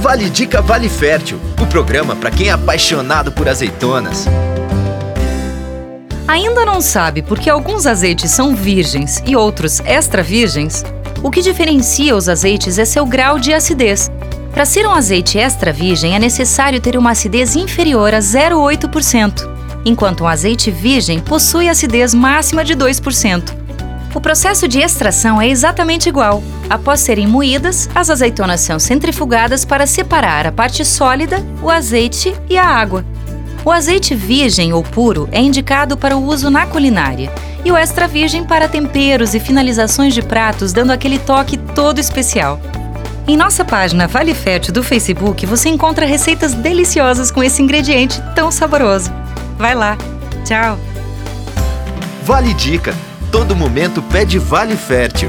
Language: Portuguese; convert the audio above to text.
Vale Dica Vale Fértil, o programa para quem é apaixonado por azeitonas. Ainda não sabe por que alguns azeites são virgens e outros extra virgens? O que diferencia os azeites é seu grau de acidez. Para ser um azeite extra virgem é necessário ter uma acidez inferior a 0,8%, enquanto um azeite virgem possui acidez máxima de 2%. O processo de extração é exatamente igual. Após serem moídas, as azeitonas são centrifugadas para separar a parte sólida, o azeite e a água. O azeite virgem ou puro é indicado para o uso na culinária e o extra virgem para temperos e finalizações de pratos, dando aquele toque todo especial. Em nossa página Vale Fértil do Facebook você encontra receitas deliciosas com esse ingrediente tão saboroso. Vai lá. Tchau. Vale Dica. Todo momento pede Vale Fértil.